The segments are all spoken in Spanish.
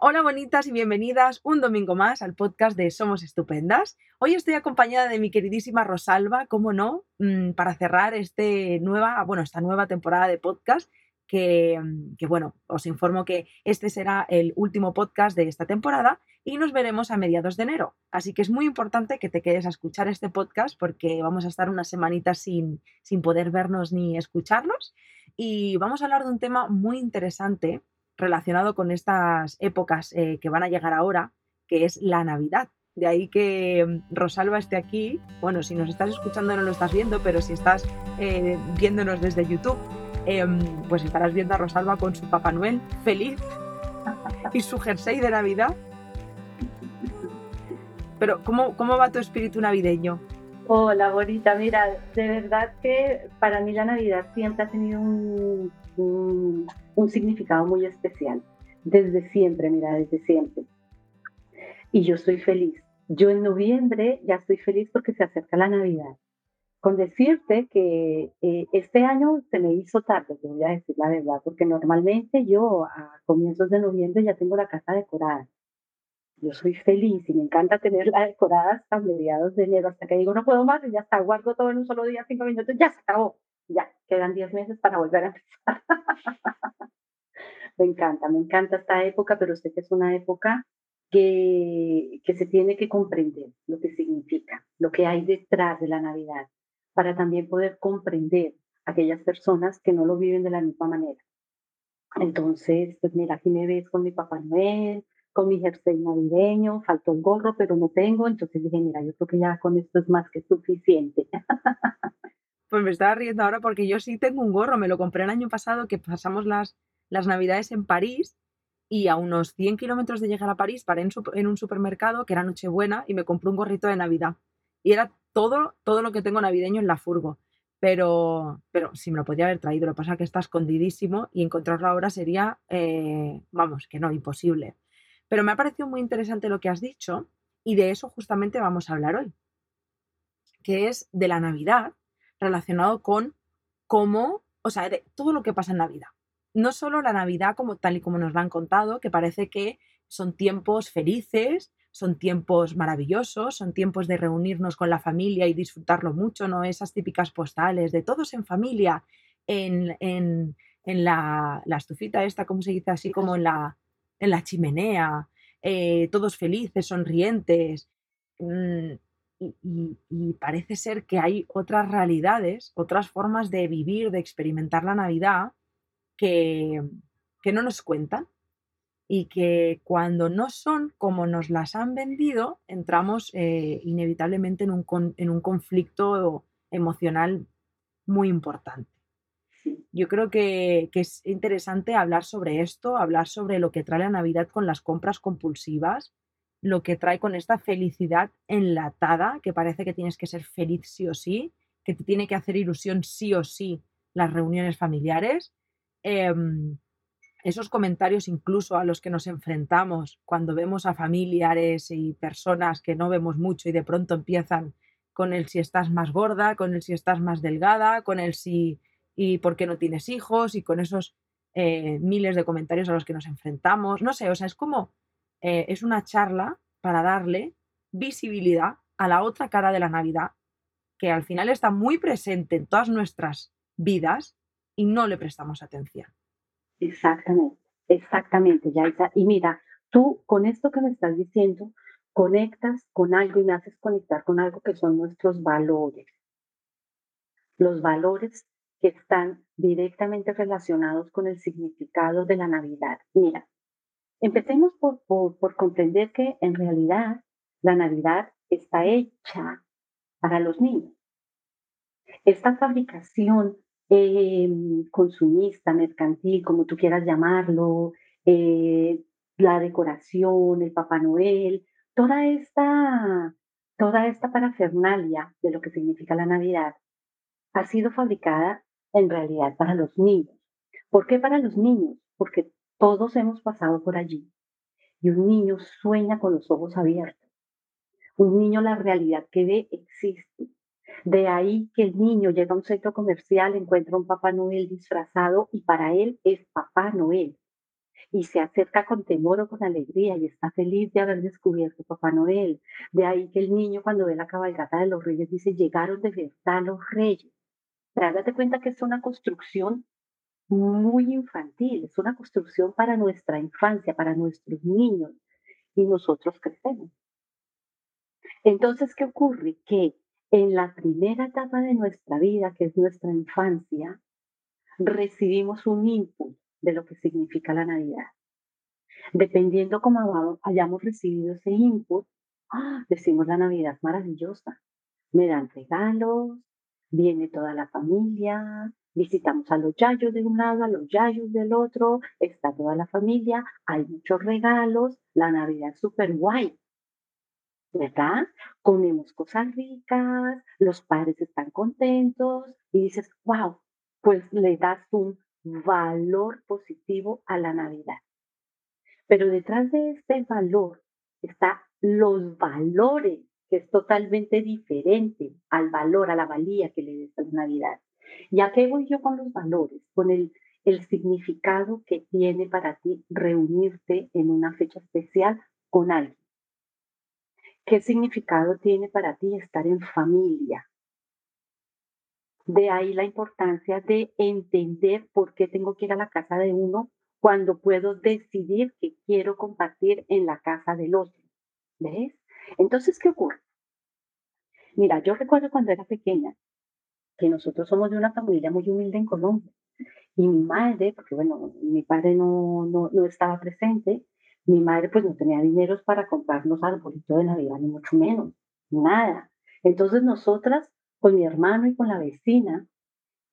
Hola bonitas y bienvenidas un domingo más al podcast de Somos Estupendas. Hoy estoy acompañada de mi queridísima Rosalba, cómo no, mm, para cerrar este nueva, bueno, esta nueva temporada de podcast que, mm, que, bueno, os informo que este será el último podcast de esta temporada y nos veremos a mediados de enero. Así que es muy importante que te quedes a escuchar este podcast porque vamos a estar unas semanitas sin, sin poder vernos ni escucharnos y vamos a hablar de un tema muy interesante relacionado con estas épocas eh, que van a llegar ahora, que es la Navidad. De ahí que mm, Rosalba esté aquí. Bueno, si nos estás escuchando no lo estás viendo, pero si estás eh, viéndonos desde YouTube, em, pues estarás viendo a Rosalba con su Papá Noel feliz y su jersey de Navidad. Pero, ¿cómo, cómo va tu espíritu navideño? Hola, bonita. Mira, de verdad que para mí la Navidad siempre ha tenido un, un, significado muy especial. Desde siempre, mira, desde siempre. Y yo estoy feliz. Yo en noviembre ya estoy feliz porque se acerca la Navidad. Con decirte que eh, este año se me hizo tarde, te voy a decir la verdad, porque normalmente yo a comienzos de noviembre ya tengo la casa decorada yo soy feliz y me encanta tenerla decorada hasta mediados de enero, hasta que digo, no puedo más y ya está, guardo todo en un solo día, cinco minutos, ya se acabó, quedan diez meses para volver a empezar. me encanta, me encanta esta época, pero sé que es una época que, que se tiene que comprender lo que significa, lo que hay detrás de la Navidad, para también poder comprender a aquellas personas que no lo viven de la misma manera. Entonces, pues mira, aquí me ves con mi Papá Noel, con mi jersey navideño, faltó el gorro, pero no tengo, entonces dije, mira, yo creo que ya con esto es más que suficiente. Pues me estaba riendo ahora porque yo sí tengo un gorro, me lo compré el año pasado que pasamos las, las navidades en París y a unos 100 kilómetros de llegar a París paré en, un supermercado que era Nochebuena y me compré un gorrito de Navidad. Y era todo, todo lo que tengo navideño en la furgo. Pero, pero si me lo podía haber traído, lo que pasa es que está escondidísimo y encontrarlo ahora sería, eh, vamos, que no, imposible. Pero me ha parecido muy interesante lo que has dicho y de eso justamente vamos a hablar hoy, que es de la Navidad relacionado con cómo, o sea, todo lo que pasa en Navidad. No solo la Navidad como tal y como nos lo han contado, que parece que son tiempos felices, son tiempos maravillosos, son tiempos de reunirnos con la familia y disfrutarlo mucho, ¿no? Esas típicas postales de todos en familia, en, en, en la, la, estufita esta, ¿cómo se dice así? Como en la, en la chimenea, eh, todos felices, sonrientes. Mm, y, parece ser que hay otras realidades, otras formas de vivir, de experimentar la Navidad que, que no nos cuentan y que cuando no son como nos las han vendido, entramos eh, inevitablemente en un, en un conflicto emocional muy importante. Yo creo que, es interesante hablar sobre esto, hablar sobre lo que trae la Navidad con las compras compulsivas, lo que trae con esta felicidad enlatada, que parece que tienes que ser feliz sí o sí, que te tiene que hacer ilusión sí o sí las reuniones familiares. Em, esos comentarios incluso a los que nos enfrentamos cuando vemos a familiares y personas que no vemos mucho y de pronto empiezan con el si estás más gorda, con el si estás más delgada, con el si y por qué no tienes hijos y con esos eh, miles de comentarios a los que nos enfrentamos. No sé, o sea, es como, eh, es una charla para darle visibilidad a la otra cara de la Navidad, que al final está muy presente en todas nuestras vidas y no le prestamos atención. Exactamente, exactamente, Yaisa. Y mira, tú con esto que me estás diciendo, conectas con algo y me haces conectar con algo que son nuestros valores. Los valores que están directamente relacionados con el significado de la Navidad. Mira, empecemos por, por, comprender que en realidad la Navidad está hecha para los niños. Esta fabricación em, consumista, mercantil, como tú quieras llamarlo, eh, la decoración, el Papá Noel, toda esta, toda esta parafernalia de lo que significa la Navidad ha sido fabricada en realidad para los niños. ¿Por qué para los niños? Porque todos hemos pasado por allí y un niño sueña con los ojos abiertos. Un niño la realidad que ve existe. De ahí que el niño llega a un centro comercial, encuentra un Papá Noel disfrazado y para él es Papá Noel. y se acerca con temor o con alegría y está feliz de haber descubierto Papá Noel. De ahí que el niño cuando ve la cabalgata de los reyes dice, llegaron de verdad los reyes. Pero date cuenta que es una construcción muy infantil, es una construcción para nuestra infancia, para nuestros niños, y nosotros crecemos. Entonces, ¿qué ocurre? Que en la primera etapa de nuestra vida, que es nuestra infancia, recibimos un input de lo que significa la Navidad. Dependiendo cómo hayamos recibido ese input, ¡ah! decimos la Navidad maravillosa. Me dan regalos, viene toda la familia, visitamos a los yayos de un lado, a los yayos del otro, está toda la familia, hay muchos regalos, la Navidad es súper guay. ¿Verdad? Comemos cosas ricas, los padres están contentos y dices, wow, pues le das un valor positivo a la Navidad. Pero detrás de este valor está los valores, que es totalmente diferente al valor, a la valía que le das a la Navidad. ¿Y a qué voy yo con los valores? Con el, el significado que tiene para ti reunirte en una fecha especial con alguien. ¿Qué significado tiene para ti estar en familia? De ahí la importancia de entender por qué tengo que ir a la casa de uno cuando puedo decidir que quiero compartir en la casa del otro. ¿Ves? Entonces, ¿qué ocurre? Mira, yo recuerdo cuando era pequeña que nosotros somos de una familia muy humilde en Colombia. Y mi madre, porque bueno, mi padre no, no, no estaba presente, mi madre pues no tenía dinero para comprarnos arbolitos de Navidad, ni mucho menos, nada. Entonces nosotras con mi hermano y con la vecina,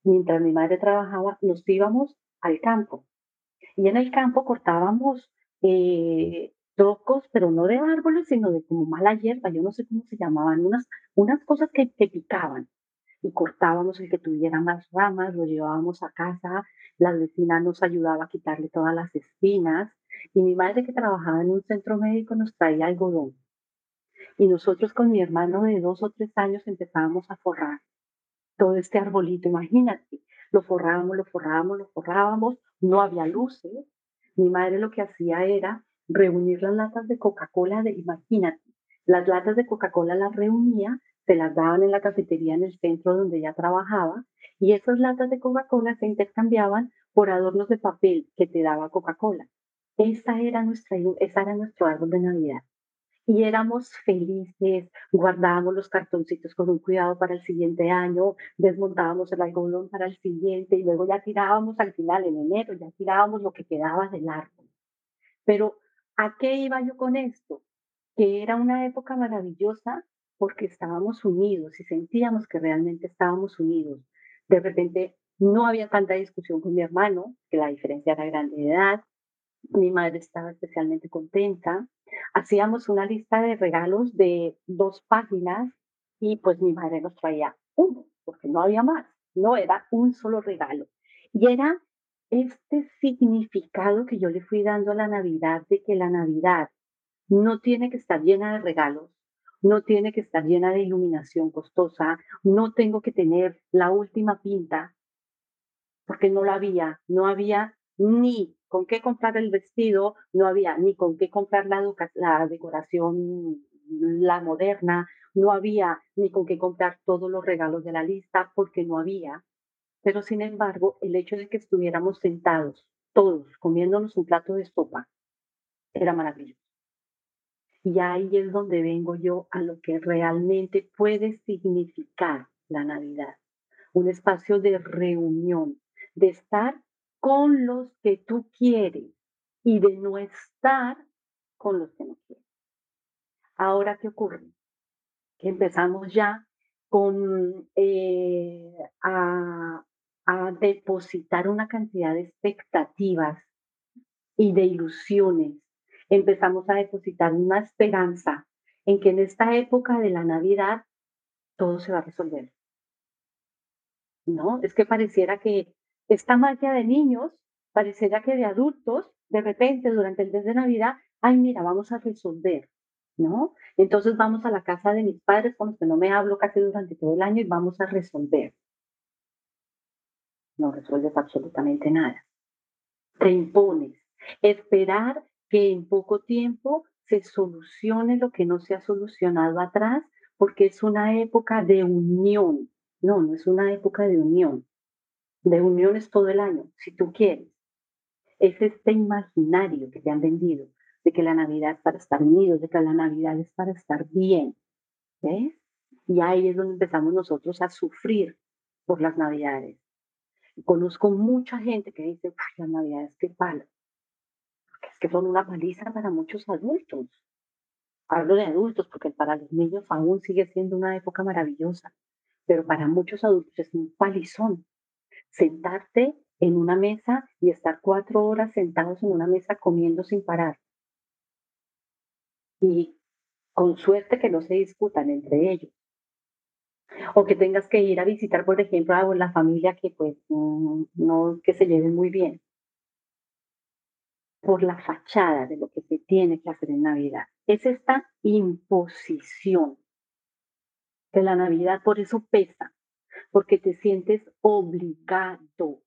mientras mi madre trabajaba, nos íbamos al campo. Y en el campo cortábamos eh, trocos, pero no de árboles, sino de como mala hierba, yo no sé cómo se llamaban, unas, unas cosas que, que picaban. Y cortábamos el que tuviera más ramas, lo llevábamos a casa, la vecina nos ayudaba a quitarle todas las espinas, y mi madre que trabajaba en un centro médico nos traía algodón. Y nosotros con mi hermano de dos o tres años empezábamos a forrar todo este arbolito. Imagínate, lo forrábamos, lo forrábamos, lo forrábamos. No había luces. Mi madre lo que hacía era reunir las latas de Coca-Cola. Imagínate, las latas de Coca-Cola las reunía, se las daban en la cafetería en el centro donde ella trabajaba. Y esas latas de Coca-Cola se intercambiaban por adornos de papel que te daba Coca-Cola. Esa era, nuestra, esa era nuestro árbol de Navidad y éramos felices, guardábamos los cartoncitos con un cuidado para el siguiente año, desmontábamos el algodón para el siguiente y luego ya tirábamos al final, en enero, ya tirábamos lo que quedaba del árbol. Pero, ¿a qué iba yo con esto? Que era una época maravillosa porque estábamos unidos y sentíamos que realmente estábamos unidos. De repente no había tanta discusión con mi hermano, que la diferencia era grande de edad, mi madre estaba especialmente contenta. Hacíamos una lista de regalos de dos páginas y pues mi madre nos traía uno, porque no había más, no era un solo regalo. Y era este significado que yo le fui dando a la Navidad, de que la Navidad no tiene que estar llena de regalos, no tiene que estar llena de iluminación costosa, no tengo que tener la última pinta, porque no la había, no había ni con qué comprar el vestido, no había ni con qué comprar la, decoración, la moderna, no había ni con qué comprar todos los regalos de la lista, porque no había. Pero sin embargo, el hecho de que estuviéramos sentados, todos, comiéndonos un plato de sopa, era maravilloso. Y ahí es donde vengo yo a lo que realmente puede significar la Navidad. Un espacio de reunión, de estar con los que tú quieres y de no estar con los que no quieres. Ahora, ¿qué ocurre? Que empezamos ya con eh, a, a depositar una cantidad de expectativas y de ilusiones. Empezamos a depositar una esperanza en que en esta época de la Navidad todo se va a resolver. ¿No? Es que pareciera que esta magia de niños pareciera que de adultos, de repente durante el mes de Navidad, ay, mira, vamos a resolver, ¿no? Entonces vamos a la casa de mis padres con los que no me hablo casi durante todo el año y vamos a resolver. No resuelves absolutamente nada. Te impones. Esperar que en poco tiempo se solucione lo que no se ha solucionado atrás, porque es una época de unión. No, no es una época de unión. De unión es todo el año, si tú quieres. Es este imaginario que te han vendido, de que la Navidad es para estar unidos, de que la Navidad es para estar bien. ¿Ves? Y ahí es donde empezamos nosotros a sufrir por las Navidades. Conozco mucha gente que dice, las Navidades qué palo. Son una paliza para muchos adultos. Hablo de adultos porque para los niños aún sigue siendo una época maravillosa, pero para muchos adultos es un palizón. Sentarte en una mesa y estar cuatro horas sentados en una mesa comiendo sin parar. Y con suerte que no se disputan entre ellos. O que tengas que ir a visitar, por ejemplo, a la familia que pues no, que se lleven muy bien. Por la fachada de lo que se tiene que hacer en Navidad. Es esta imposición de la Navidad, por eso pesa, porque te sientes obligado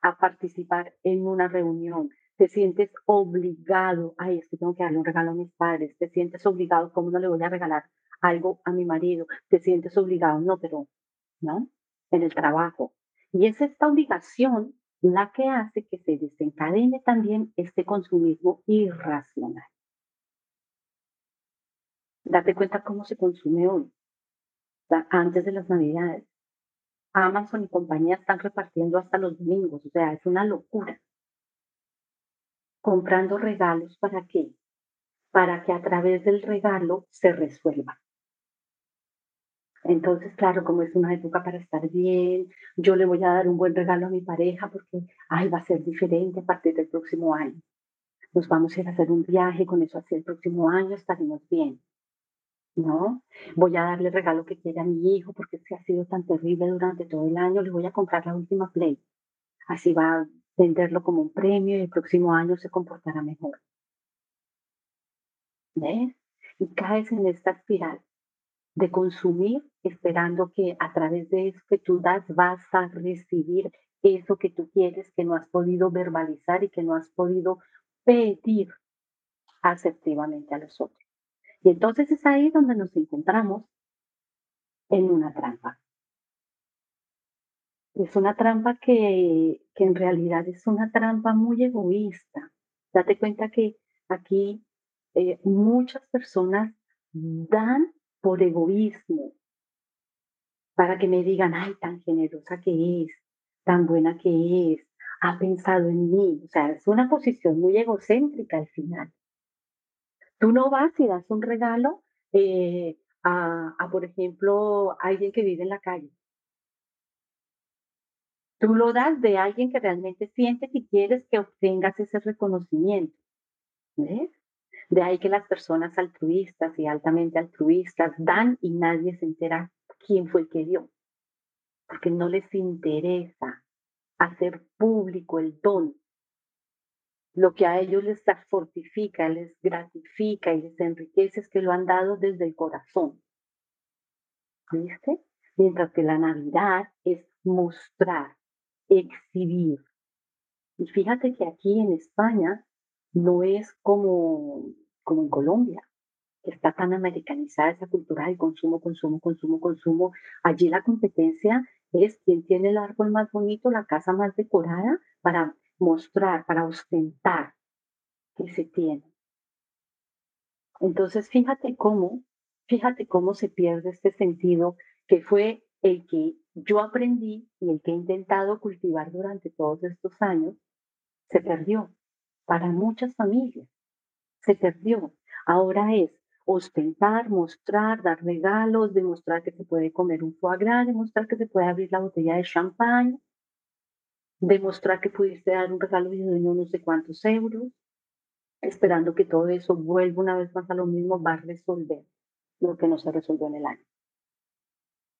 a participar en una reunión, te sientes obligado, ay, es que tengo que darle un regalo a mis padres, te sientes obligado, ¿cómo no le voy a regalar algo a mi marido? Te sientes obligado, no, pero, ¿no? En el trabajo. Y es esta obligación la que hace que se desencadene también este consumismo irracional. Date cuenta cómo se consume hoy, antes de las navidades. Amazon y compañía están repartiendo hasta los domingos, o sea, es una locura comprando regalos para qué? Para que a través del regalo se resuelva. Entonces, claro, como es una época para estar bien, yo le voy a dar un buen regalo a mi pareja porque, ay, va a ser diferente a partir del próximo año. Nos vamos a ir a hacer un viaje, con eso así el próximo año estaremos bien. ¿No? Voy a darle el regalo que quiere a mi hijo porque es que ha sido tan terrible durante todo el año, le voy a comprar la última Play. Así va venderlo como un premio y el próximo año se comportará mejor. ¿Ves? Y caes en esta espiral de consumir esperando que a través de eso que tú das vas a recibir eso que tú quieres, que no has podido verbalizar y que no has podido pedir asertivamente a los otros. Y entonces es ahí donde nos encontramos en una trampa. Es una trampa que, en realidad es una trampa muy egoísta. Date cuenta que aquí eh, muchas personas dan por egoísmo para que me digan, ay, tan generosa que es, tan buena que es, ha pensado en mí. O sea, es una posición muy egocéntrica al final. Tú no vas y das un regalo eh, a, a, por ejemplo, alguien que vive en la calle. Tú lo das de alguien que realmente sientes y quieres que obtengas ese reconocimiento. ¿Ves? De ahí que las personas altruistas y altamente altruistas dan y nadie se entera quién fue el que dio. Porque no les interesa hacer público el don. Lo que a ellos les fortifica, les gratifica y les enriquece es que lo han dado desde el corazón. ¿Viste? Mientras que la Navidad es mostrar exhibir. Y fíjate que aquí en España no es como, como en Colombia, que está tan americanizada esa cultura del consumo, consumo, consumo, consumo. Allí la competencia es quien tiene el árbol más bonito, la casa más decorada, para mostrar, para ostentar que se tiene. Entonces, fíjate cómo, fíjate cómo se pierde este sentido que fue el que yo aprendí y el que he intentado cultivar durante todos estos años, se perdió para muchas familias. Se perdió. Ahora es ostentar, mostrar, dar regalos, demostrar que se puede comer un foie gras, demostrar que se puede abrir la botella de champán, demostrar que pudiste dar un regalo de no sé cuántos euros, esperando que todo eso vuelva una vez más a lo mismo, va a resolver lo que no se resolvió en el año.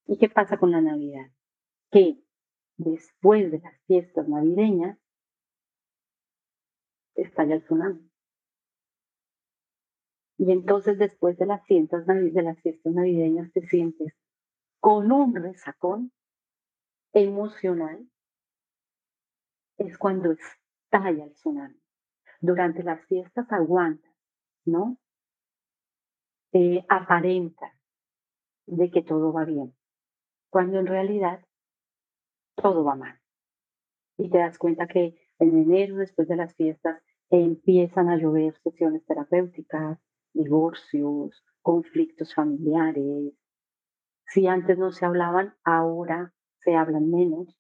¿Y qué pasa con la Navidad? Que después de las fiestas navideñas estalla el tsunami. Y entonces después de las fiestas, de las fiestas navideñas te sientes con un resacón emocional. Es cuando estalla el tsunami. durante las fiestas aguantas, ¿no? Eh, aparenta de que todo va bien, cuando en realidad todo va mal. Y te das cuenta que en enero, después de las fiestas, empiezan a llover sesiones terapéuticas, divorcios, conflictos familiares. Si antes no se hablaban, ahora se hablan menos.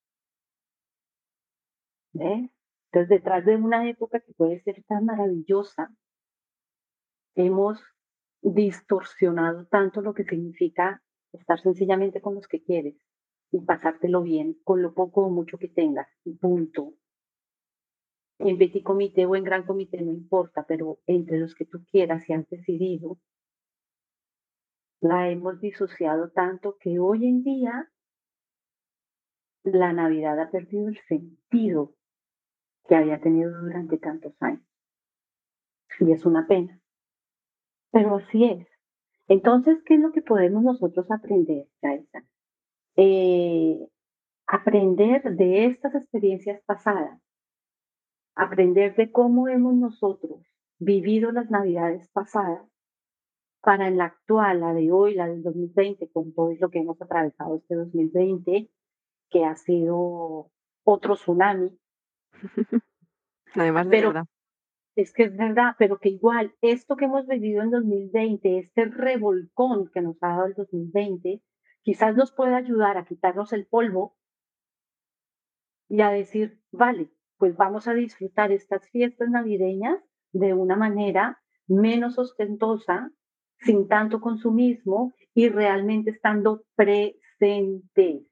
Entonces, detrás de una época que puede ser tan maravillosa, hemos distorsionado tanto lo que significa estar sencillamente con los que quieres y pasártelo bien con lo poco o mucho que tengas, punto. En petit comité o en gran comité no importa, pero entre los que tú quieras y has decidido, la hemos disociado tanto que hoy en día la Navidad ha perdido el sentido que había tenido durante tantos años. Y es una pena. Pero así es. Entonces, ¿qué es lo que podemos nosotros aprender, Yaisa? Eh, aprender de estas experiencias pasadas, aprender de cómo hemos nosotros vivido las navidades pasadas para en la actual, la de hoy, la del 2020, con todo lo que hemos atravesado este 2020, que ha sido otro tsunami. Además de verdad. Es que es verdad, pero que igual esto que hemos vivido en 2020, este revolcón que nos ha dado el 2020, quizás nos pueda ayudar a quitarnos el polvo y a decir, vale, pues vamos a disfrutar estas fiestas navideñas de una manera menos ostentosa, sin tanto consumismo y realmente estando presentes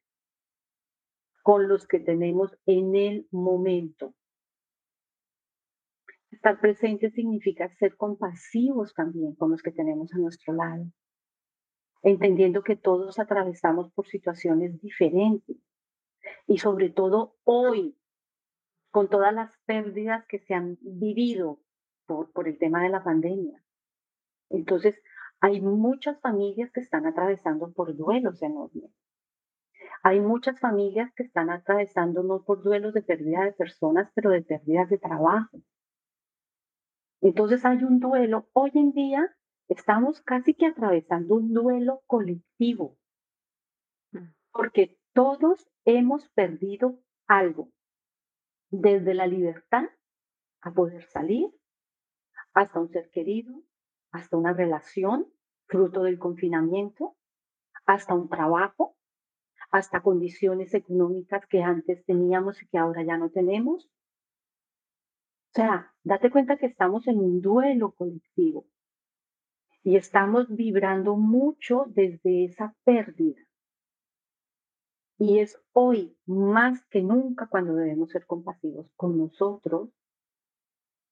con los que tenemos en el momento. Estar presente significa ser compasivos también con los que tenemos a nuestro lado, entendiendo que todos atravesamos por situaciones diferentes y sobre todo hoy, con todas las pérdidas que se han vivido por, por el tema de la pandemia. Entonces, hay muchas familias que están atravesando por duelos enormes. Hay muchas familias que están atravesando no por duelos de pérdida de personas, pero de pérdidas de trabajo. Entonces hay un duelo. Hoy en día estamos casi que atravesando un duelo colectivo, mm. porque todos hemos perdido algo, desde la libertad a poder salir, hasta un ser querido, hasta una relación fruto del confinamiento, hasta un trabajo, hasta condiciones económicas que antes teníamos y que ahora ya no tenemos. O sea, date cuenta que estamos en un duelo colectivo y estamos vibrando mucho desde esa pérdida. Y es hoy más que nunca cuando debemos ser compasivos con nosotros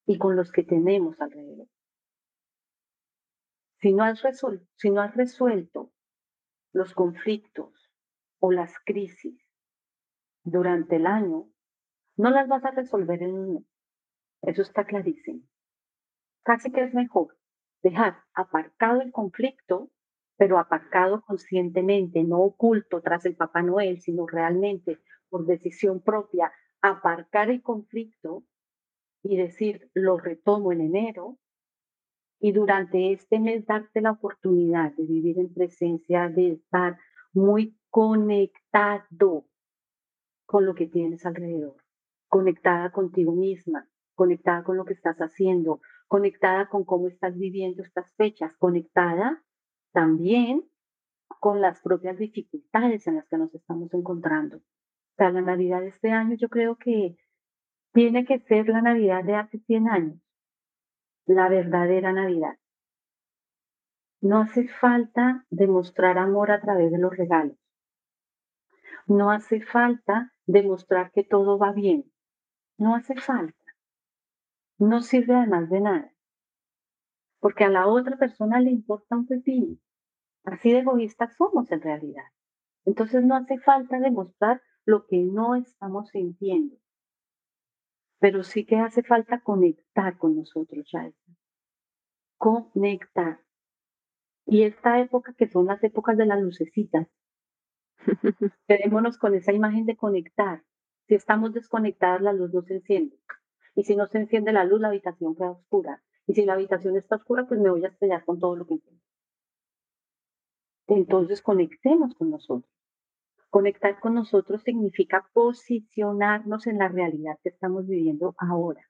y con los que tenemos alrededor. Si no has, resuelto, si no has resuelto los conflictos o las crisis durante el año, no las vas a resolver en un mes. Eso está clarísimo. Casi que es mejor dejar aparcado el conflicto, pero aparcado conscientemente, no oculto tras el Papá Noel, sino realmente por decisión propia, aparcar el conflicto y decir, lo retomo en enero, y durante este mes darte la oportunidad de vivir en presencia, de estar muy conectado con lo que tienes alrededor, conectada contigo misma, conectada con lo que estás haciendo, conectada con cómo estás viviendo estas fechas, conectada también con las propias dificultades en las que nos estamos encontrando. O sea, la Navidad de este año yo creo que tiene que ser la Navidad de hace 100 años, la verdadera Navidad. No hace falta demostrar amor a través de los regalos. No hace falta demostrar que todo va bien. No hace falta. No sirve además de nada. Porque a la otra persona le importa un pepino. Así de egoístas somos en realidad. Entonces no hace falta demostrar lo que no estamos sintiendo pero sí que hace falta conectar con nosotros, ya Conectar. Y esta época que son las épocas de las lucecitas, quedémonos con esa imagen de conectar. Si estamos desconectadas, la luz no se enciende. Y si no se enciende la luz, la habitación queda oscura. Y si la habitación está oscura, pues me voy a estrellar con todo lo que encuentro. Entonces conectemos con nosotros. Conectar con nosotros significa posicionarnos en la realidad que estamos viviendo ahora.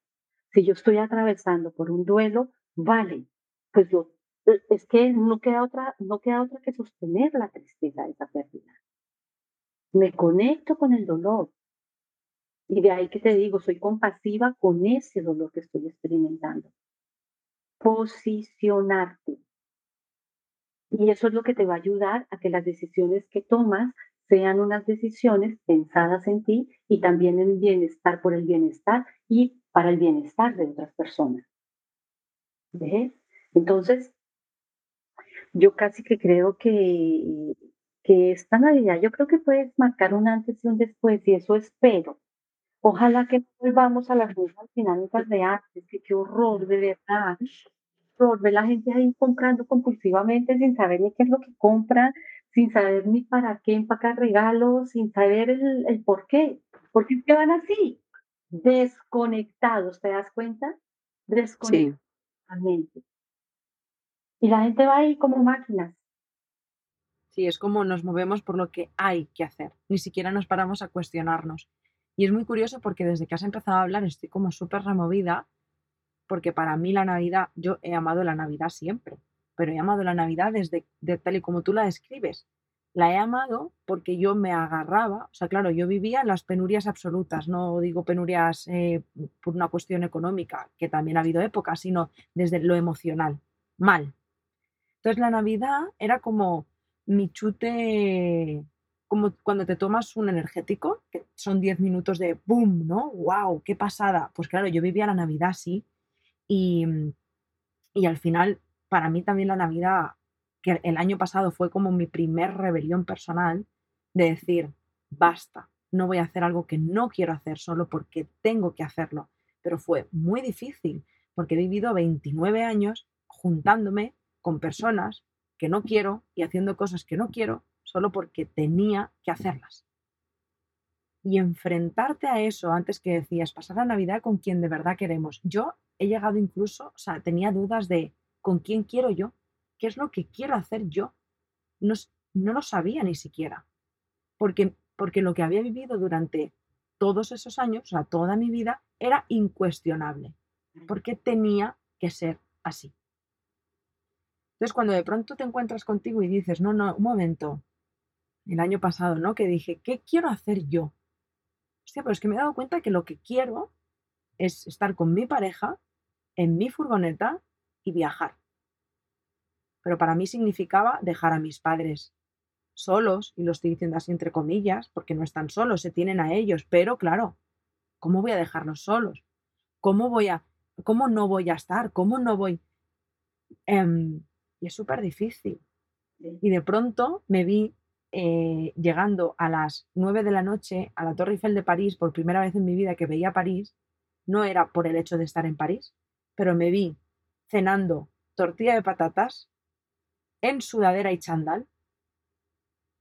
Si yo estoy atravesando por un duelo, vale, pues yo, e, es que no queda otra, no queda otra que sostener la tristeza de esa pérdida. Me conecto con el dolor. Y de ahí que te digo, soy compasiva con ese dolor que estoy experimentando. Posicionarte. Y eso es lo que te va a ayudar a que las decisiones que tomas sean unas decisiones pensadas en ti y también en bienestar por el bienestar y para el bienestar de otras personas. ¿Ves? Entonces, yo casi que creo que, que esta Navidad, yo creo que puedes marcar un antes y un después y eso espero. Ojalá que volvamos a las mismas dinámicas de antes, que qué horror, de verdad por ver la gente ahí comprando compulsivamente sin saber ni qué es lo que compra, sin saber ni para qué empacar regalos, sin saber el, por qué. ¿Por qué que van así? Desconectados, ¿te das cuenta? Desconectados. Y la gente va ahí como máquinas. Sí, es como nos movemos por lo que hay que hacer. Ni siquiera nos paramos a cuestionarnos. Y es muy curioso porque desde que has empezado a hablar estoy como súper removida porque para mí la Navidad, yo he amado la Navidad siempre, pero he amado la Navidad desde tal y como tú la describes. La he amado porque yo me agarraba, o sea, claro, yo vivía en las penurias absolutas, no digo penurias eh, por una cuestión económica, que también ha habido épocas, sino desde lo emocional, mal. Entonces la Navidad era como mi chute, como cuando te tomas un energético, que son 10 minutos de boom, ¿no? ¡Wow! ¡Qué pasada! Pues claro, yo vivía la Navidad así Mm, y, al final, para mí también la Navidad, que el año pasado fue como mi primer rebelión personal, de decir, basta, no voy a hacer algo que no quiero hacer solo porque tengo que hacerlo. Pero fue muy difícil, porque he vivido 29 años juntándome con personas que no quiero y haciendo cosas que no quiero solo porque tenía que hacerlas. Y enfrentarte a eso, antes que decías, pasar la Navidad con quien de verdad queremos. Yo he llegado incluso, o sea, tenía dudas de con quién quiero yo, qué es lo que quiero hacer yo. No, no lo sabía ni siquiera, porque, porque lo que había vivido durante todos esos años, o sea, toda mi vida, era incuestionable, porque tenía que ser así. Entonces, cuando de pronto te encuentras contigo y dices, no, no, un momento, el año pasado, ¿no? Que dije, ¿qué quiero hacer yo? Hostia, pero es que me he dado cuenta que lo que quiero es estar con mi pareja en mi furgoneta y viajar. Pero para mí significaba dejar a mis padres solos, y lo estoy diciendo así entre comillas, porque no están solos, se tienen a ellos, pero claro, ¿cómo voy a dejarlos solos? ¿Cómo voy a, cómo no voy a estar? ¿Cómo no voy? Em, y es súper difícil. Y de pronto me vi eh, llegando a las 9 de la noche a la Torre Eiffel de París por primera vez en mi vida que veía París, no era por el hecho de estar en París, pero me vi cenando tortilla de patatas en sudadera y chandal,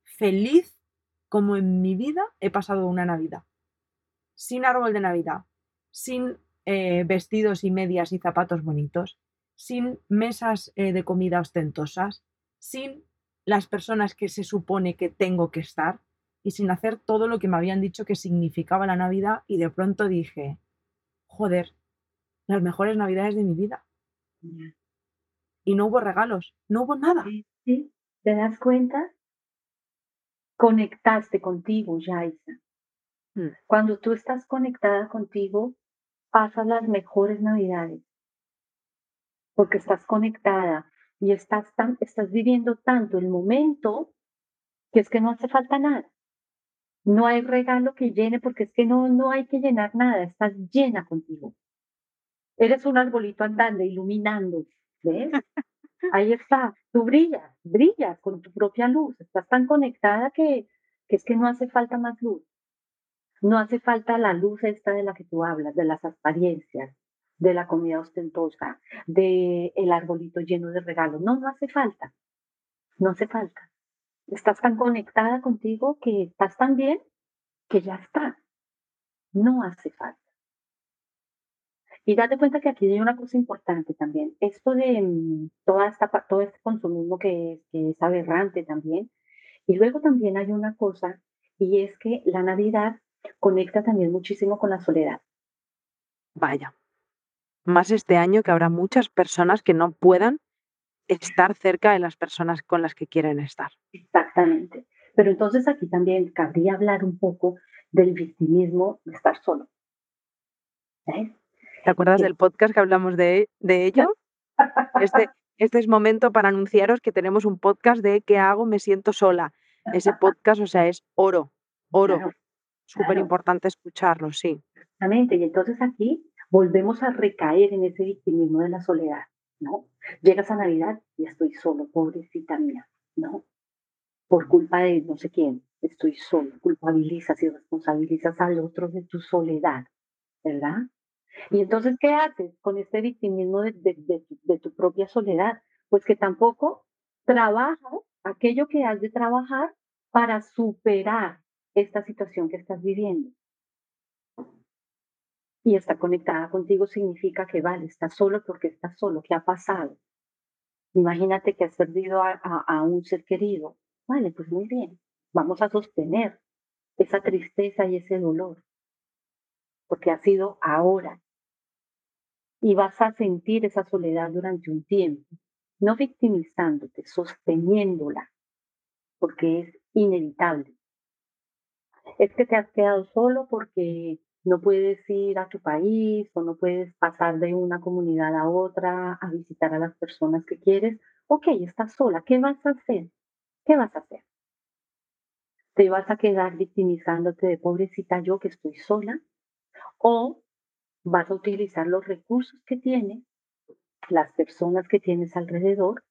feliz como en mi vida he pasado una Navidad. Sin árbol de Navidad, sin eh, vestidos y medias y zapatos bonitos, sin mesas eh, de comida ostentosas, sin las personas que se supone que tengo que estar y sin hacer todo lo que me habían dicho que significaba la Navidad y de pronto dije, joder, las mejores navidades de mi vida. Y no hubo regalos, no hubo nada. Sí, ¿Te das cuenta? Conectaste contigo, Yaisa. Mm. Cuando tú estás conectada contigo, pasas las mejores navidades. Porque estás conectada y estás, tan, estás viviendo tanto el momento que es que no hace falta nada. No hay regalo que llene porque es que no, no hay que llenar nada, estás llena contigo. Eres un arbolito andando, iluminando, ¿ves? Ahí está, tú brillas, brillas con tu propia luz, estás tan conectada que, que es que no hace falta más luz. No hace falta la luz esta de la que tú hablas, de las apariencias, de la comida ostentosa, de el arbolito lleno de regalos. No, no hace falta. No hace falta. Estás tan conectada contigo que estás tan bien que ya está. No hace falta. Y date cuenta que aquí hay una cosa importante también. Esto de mm, toda esta, todo este consumismo que, que es aberrante también. Y luego también hay una cosa, y es que la Navidad conecta también muchísimo con la soledad. Vaya. Más este año que habrá muchas personas que no puedan estar cerca de las personas con las que quieren estar. Exactamente. Pero entonces aquí también cabría hablar un poco del victimismo de estar solo. ¿Te acuerdas del podcast que hablamos de, de ello? Este, este es momento para anunciaros que tenemos un podcast de ¿Qué hago? Me siento sola. Ese podcast, o sea, es oro, oro. Súper importante escucharlo, sí. Exactamente. Y entonces aquí volvemos a recaer en ese victimismo de la soledad, ¿no? Llegas a Navidad y estoy solo, pobrecita mía, ¿no? Por culpa de no sé quién, estoy solo, culpabilizas y responsabilizas al otro de tu soledad, ¿verdad? Y entonces, ¿qué haces con este victimismo de, tu propia soledad? Pues que tampoco trabajas aquello que has de trabajar para superar esta situación que estás viviendo y está conectada contigo significa que vale, estás solo porque estás solo. ¿Qué ha pasado? Imagínate que has perdido a, un ser querido. Vale, pues muy bien. Vamos a sostener esa tristeza y ese dolor. Porque ha sido ahora. Y vas a sentir esa soledad durante un tiempo. No victimizándote, sosteniéndola. Porque es inevitable. Es que te has quedado solo porque no puedes ir a tu país o no puedes pasar de una comunidad a otra a visitar a las personas que quieres, ok, estás sola, ¿qué vas a hacer? ¿Qué vas a hacer? ¿Te vas a quedar victimizándote de pobrecita yo que estoy sola? ¿O vas a utilizar los recursos que tienes, las personas que tienes alrededor,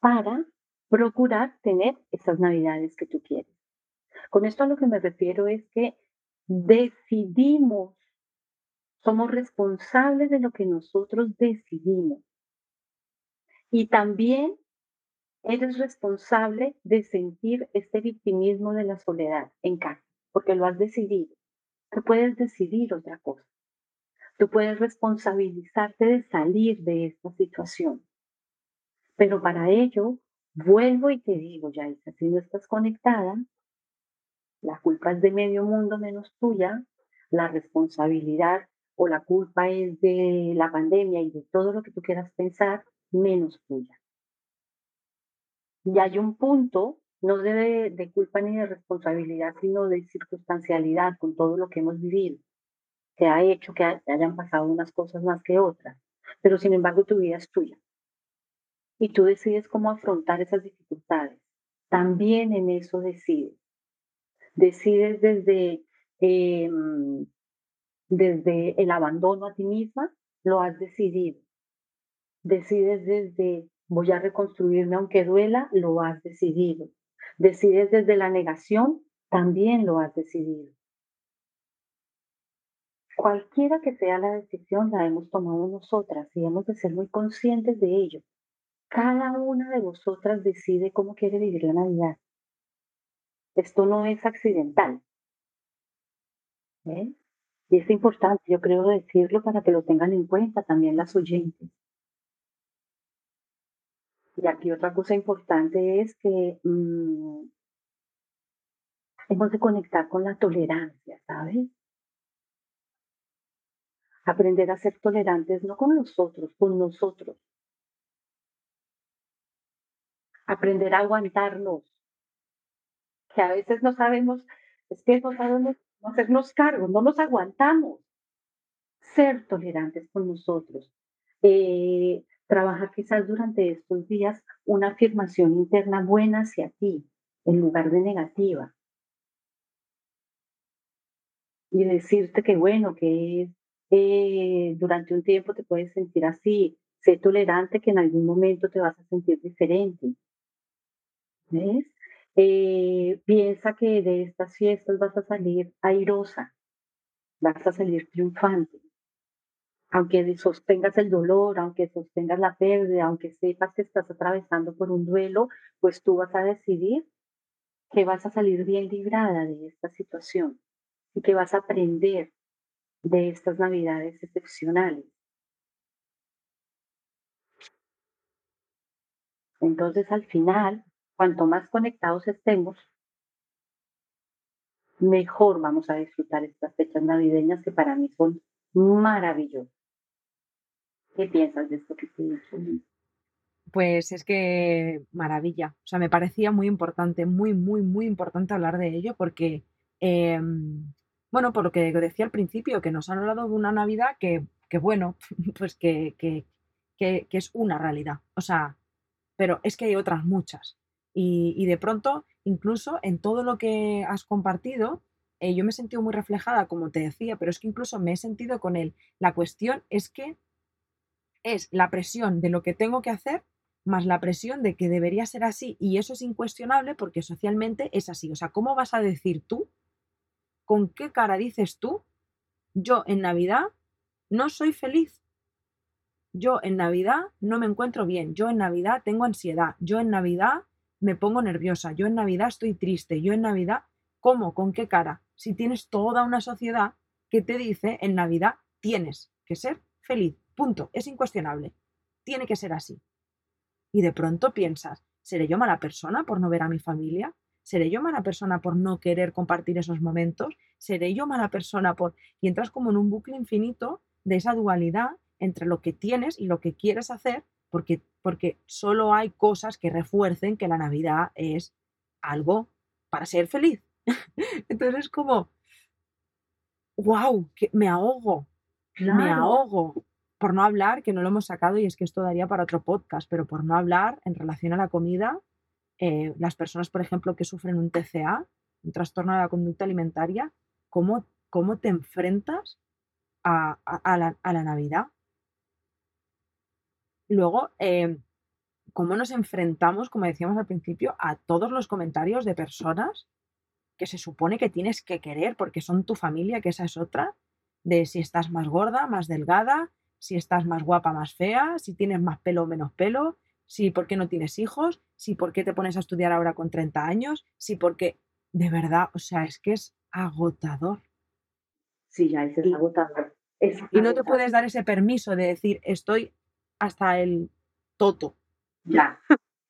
para procurar tener esas navidades que tú quieres? Con esto a lo que me refiero es que decidimos, somos responsables de lo que nosotros decidimos. Y también eres responsable de sentir este victimismo de la soledad en casa, porque lo has decidido. Tú puedes decidir otra cosa. Tú puedes responsabilizarte de salir de esta situación. Pero para ello, vuelvo y te digo, ya si no estás conectada, la culpa es de medio mundo menos tuya, la responsabilidad o la culpa es de la pandemia y de todo lo que tú quieras pensar menos tuya. Y hay un punto, no de, de culpa ni de responsabilidad, sino de circunstancialidad con todo lo que hemos vivido, que ha hecho que hayan pasado unas cosas más que otras, pero sin embargo tu vida es tuya. Y tú decides cómo afrontar esas dificultades. También en eso decides decides desde, em, desde el abandono a ti misma, lo has decidido. Decides desde voy a reconstruirme aunque duela, lo has decidido. Decides desde la negación, también lo has decidido. Cualquiera que sea la decisión, la hemos tomado nosotras y hemos de ser muy conscientes de ello. Cada una de vosotras decide cómo quiere vivir la Navidad. Esto no es accidental. ¿eh? Y es importante, yo creo decirlo para que lo tengan en cuenta también las oyentes. Y aquí otra cosa importante es que mm, hemos de conectar con la tolerancia, ¿sabes? Aprender a ser tolerantes no con nosotros, con nosotros. Aprender a aguantarnos, que a veces no sabemos, es que no sabemos hacernos cargo, no nos aguantamos. Ser tolerantes con nosotros. Eh, trabajar quizás durante estos días una afirmación interna buena hacia ti, en lugar de negativa. Y decirte que bueno, que eh, durante un tiempo te puedes sentir así, sé tolerante que en algún momento te vas a sentir diferente. ¿Ves? Eh, piensa que de estas fiestas vas a salir airosa, vas a salir triunfante. Aunque sostengas el dolor, aunque sostengas la pérdida, aunque sepas que estás atravesando por un duelo, pues tú vas a decidir que vas a salir bien librada de esta situación y que vas a aprender de estas navidades excepcionales. Entonces, al final, cuanto más conectados estemos, mejor vamos a disfrutar estas fechas navideñas que para mí son maravillosas. ¿Qué piensas de esto que te he Pues es que maravilla. O sea, me parecía muy importante, muy, muy, muy importante hablar de ello porque, em, bueno, por lo que decía al principio, que nos han hablado de una Navidad que, que bueno, pues que, que, que es una realidad. O sea, pero es que hay otras muchas. Y, de pronto, incluso en todo lo que has compartido, eh, yo me he sentido muy reflejada, como te decía, pero es que incluso me he sentido con él. La cuestión es que es la presión de lo que tengo que hacer más la presión de que debería ser así y eso es incuestionable porque socialmente es así. O sea, ¿cómo vas a decir tú? ¿Con qué cara dices tú? Yo en Navidad no soy feliz. Yo en Navidad no me encuentro bien, yo en Navidad tengo ansiedad, yo en Navidad me pongo nerviosa, yo en Navidad estoy triste, yo en Navidad, ¿cómo? ¿Con qué cara? Si tienes toda una sociedad que te dice en Navidad tienes que ser feliz, punto, es incuestionable, tiene que ser así. Y de pronto piensas, ¿seré yo mala persona por no ver a mi familia? ¿Seré yo mala persona por no querer compartir esos momentos? ¿Seré yo mala persona por... Y entras como en un bucle infinito de esa dualidad entre lo que tienes y lo que quieres hacer, porque, porque solo hay cosas que refuercen que la Navidad es algo para ser feliz. Entonces es como, wow, que me ahogo, me ahogo. Por no hablar, que no lo hemos sacado y es que esto daría para otro podcast, pero por no hablar en relación a la comida, eh, las personas, por ejemplo, que sufren un TCA, un trastorno de la conducta alimentaria, ¿cómo, cómo te enfrentas a, la, a la Navidad? Luego, em, cómo nos enfrentamos, como decíamos al principio, a todos los comentarios de personas que se supone que tienes que querer porque son tu familia, que esa es otra, de si estás más gorda, más delgada, si estás más guapa, más fea, si tienes más pelo o menos pelo, si por qué no tienes hijos, si por qué te pones a estudiar ahora con 30 años, si porque, de verdad, o sea, es que es agotador. Sí, ya es agotador. y no te puedes dar ese permiso de decir, estoy hasta el toto. Ya,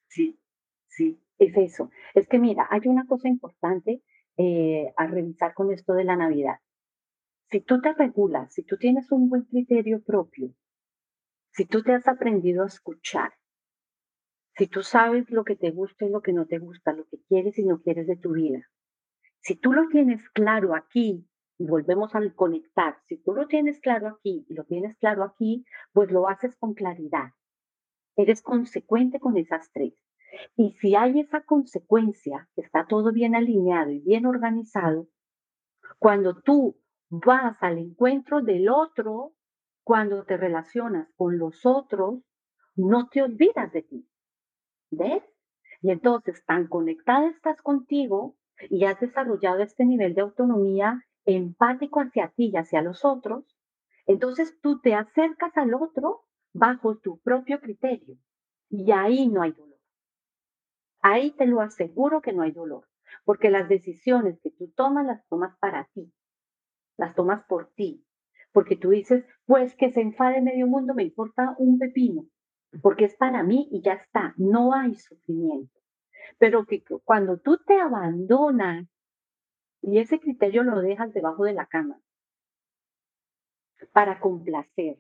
sí, sí, es eso. Es que mira, hay una cosa importante eh, a revisar con esto de la Navidad. Si tú te regulas, si tú tienes un buen criterio propio, si tú te has aprendido a escuchar, si tú sabes lo que te gusta y lo que no te gusta, lo que quieres y no quieres de tu vida, si tú lo tienes claro aquí y volvemos al conectar. Si tú lo tienes claro aquí y lo tienes claro aquí, pues lo haces con claridad. Eres consecuente con esas tres. Y si hay esa consecuencia, está todo bien alineado y bien organizado, cuando tú vas al encuentro del otro, cuando te relacionas con los otros, no te olvidas de ti. ¿Ves? Y entonces tan conectada estás contigo y has desarrollado este nivel de autonomía empático hacia ti y hacia los otros, entonces tú te acercas al otro bajo tu propio criterio y ahí no hay dolor. Ahí te lo aseguro que no hay dolor, porque las decisiones que tú tomas las tomas para ti, las tomas por ti, porque tú dices, pues que se enfade medio mundo, me importa un pepino, porque es para mí y ya está, no hay sufrimiento. Pero que cuando tú te abandonas y ese criterio lo dejas debajo de la cama para complacer,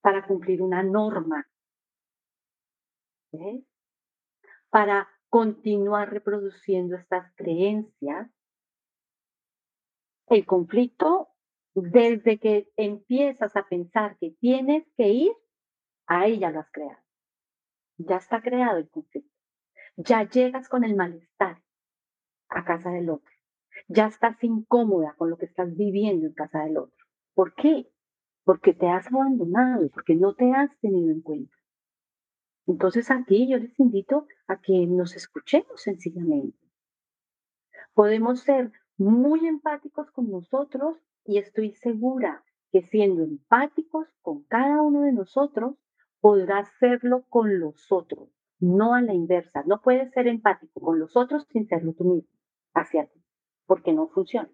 para cumplir una norma, para continuar reproduciendo estas creencias. El conflicto, desde que empiezas a pensar que tienes que ir, ahí ya lo has creado. Ya está creado el conflicto. Ya llegas con el malestar a casa del otro. Ya estás incómoda con lo que estás viviendo en casa del otro. ¿Por qué? Porque te has abandonado, porque no te has tenido en cuenta. Entonces aquí yo les invito a que nos escuchemos sencillamente. Podemos ser muy empáticos con nosotros y estoy segura que siendo empáticos con cada uno de nosotros, podrás serlo con los otros, no a la inversa. No puedes ser empático con los otros sin serlo tú mismo hacia ti, porque no funciona.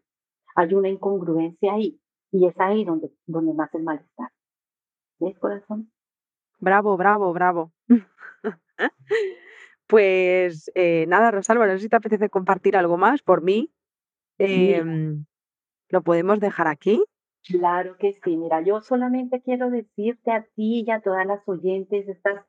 hay una incongruencia ahí y es ahí donde, donde nace el malestar. ¿Ves, corazón? Bravo, bravo, bravo. pues eh, nada, Rosalba, no sé si te apetece compartir algo más por mí. Em, ¿Lo podemos dejar aquí? Claro que sí. Mira, yo solamente quiero decirte a ti y a todas las oyentes, estas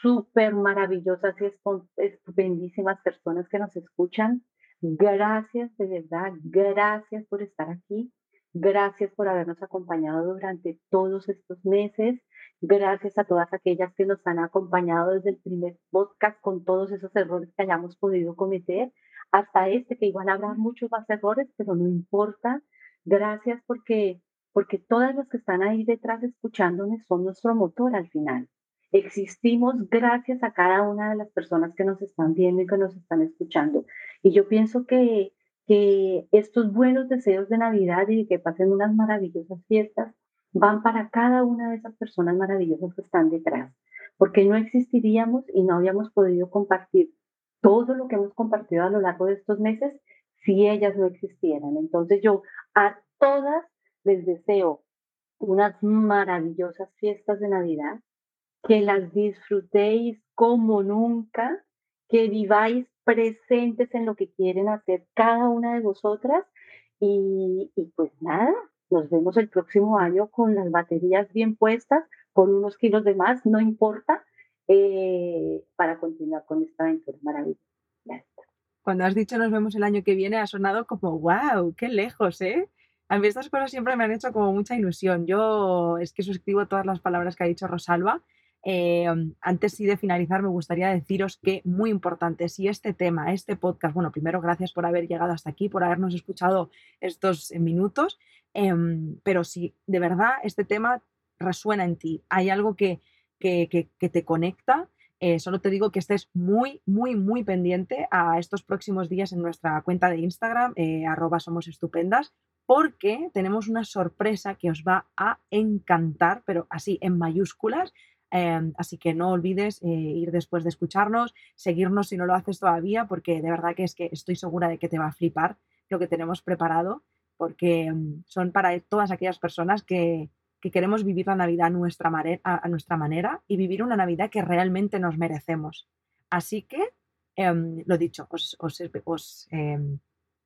súper maravillosas y estupendísimas personas que nos escuchan, gracias de verdad, gracias por estar aquí, gracias por habernos acompañado durante todos estos meses, gracias a todas aquellas que nos han acompañado desde el primer podcast con todos esos errores que hayamos podido cometer hasta este, que igual habrá muchos más errores, pero no importa, Gracias porque, porque todas las que están ahí detrás escuchándome son nuestro motor al final. Existimos gracias a cada una de las personas que nos están viendo y que nos están escuchando. Y yo pienso que, que estos buenos deseos de Navidad y de que pasen unas maravillosas fiestas van para cada una de esas personas maravillosas que están detrás, porque no existiríamos y no habíamos podido compartir todo lo que hemos compartido a lo largo de estos meses si ellas no existieran. Entonces yo a todas les deseo unas maravillosas fiestas de Navidad, que las disfrutéis como nunca, que viváis presentes en lo que quieren hacer cada una de vosotras y, pues nada, nos vemos el próximo año con las baterías bien puestas, con unos kilos de más, no importa, eh, para continuar con esta aventura maravillosa. Cuando has dicho nos vemos el año que viene, ha sonado como, wow, qué lejos, ¿eh? A mí estas cosas siempre me han hecho como mucha ilusión. Yo es que suscribo todas las palabras que ha dicho Rosalba. Eh, antes sí de finalizar, me gustaría deciros que muy importante, si este tema, este podcast, bueno, primero gracias por haber llegado hasta aquí, por habernos escuchado estos minutos, em, pero si de verdad este tema resuena en ti, hay algo que, que, que te conecta, eh, solo te digo que estés muy, muy, muy pendiente a estos próximos días en nuestra cuenta de Instagram, eh, arroba somos estupendas, porque tenemos una sorpresa que os va a encantar, pero así en mayúsculas. Em, así que no olvides eh, ir después de escucharnos, seguirnos si no lo haces todavía, porque de verdad que es que estoy segura de que te va a flipar lo que tenemos preparado, porque em, son para todas aquellas personas que, que queremos vivir la Navidad a nuestra, a, nuestra manera y vivir una Navidad que realmente nos merecemos. Así que, em, lo dicho, os, em,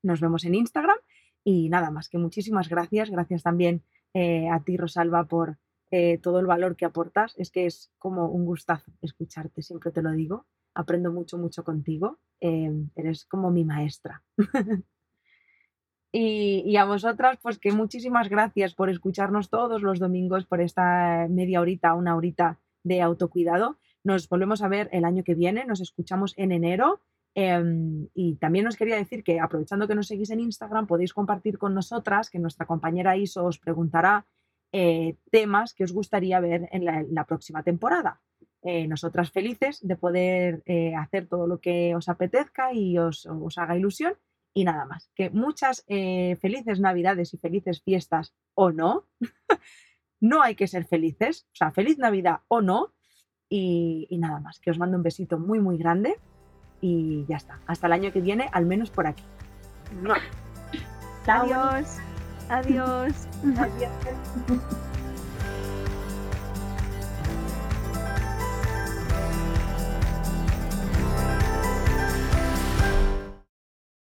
nos vemos en Instagram y nada más, que muchísimas gracias. Gracias también eh, a ti, Rosalba, por eh, todo el valor que aportas. Es que es como un gustazo escucharte, siempre te lo digo. Aprendo mucho, mucho contigo. Em, eres como mi maestra. Y, a vosotras, pues que muchísimas gracias por escucharnos todos los domingos por esta media horita, una horita de autocuidado. Nos volvemos a ver el año que viene, nos escuchamos en enero. Em, y también os quería decir que aprovechando que nos seguís en Instagram, podéis compartir con nosotras, que nuestra compañera Iso os preguntará eh, temas que os gustaría ver en la, próxima temporada. Eh, nosotras felices de poder eh, hacer todo lo que os apetezca y os haga ilusión y nada más. Que muchas felices Navidades y felices fiestas o no. no hay que ser felices. O sea, feliz Navidad o no. Y, nada más. Que os mando un besito muy, muy grande. Y ya está. Hasta el año que viene, al menos por aquí. Adiós. Adiós. Adiós.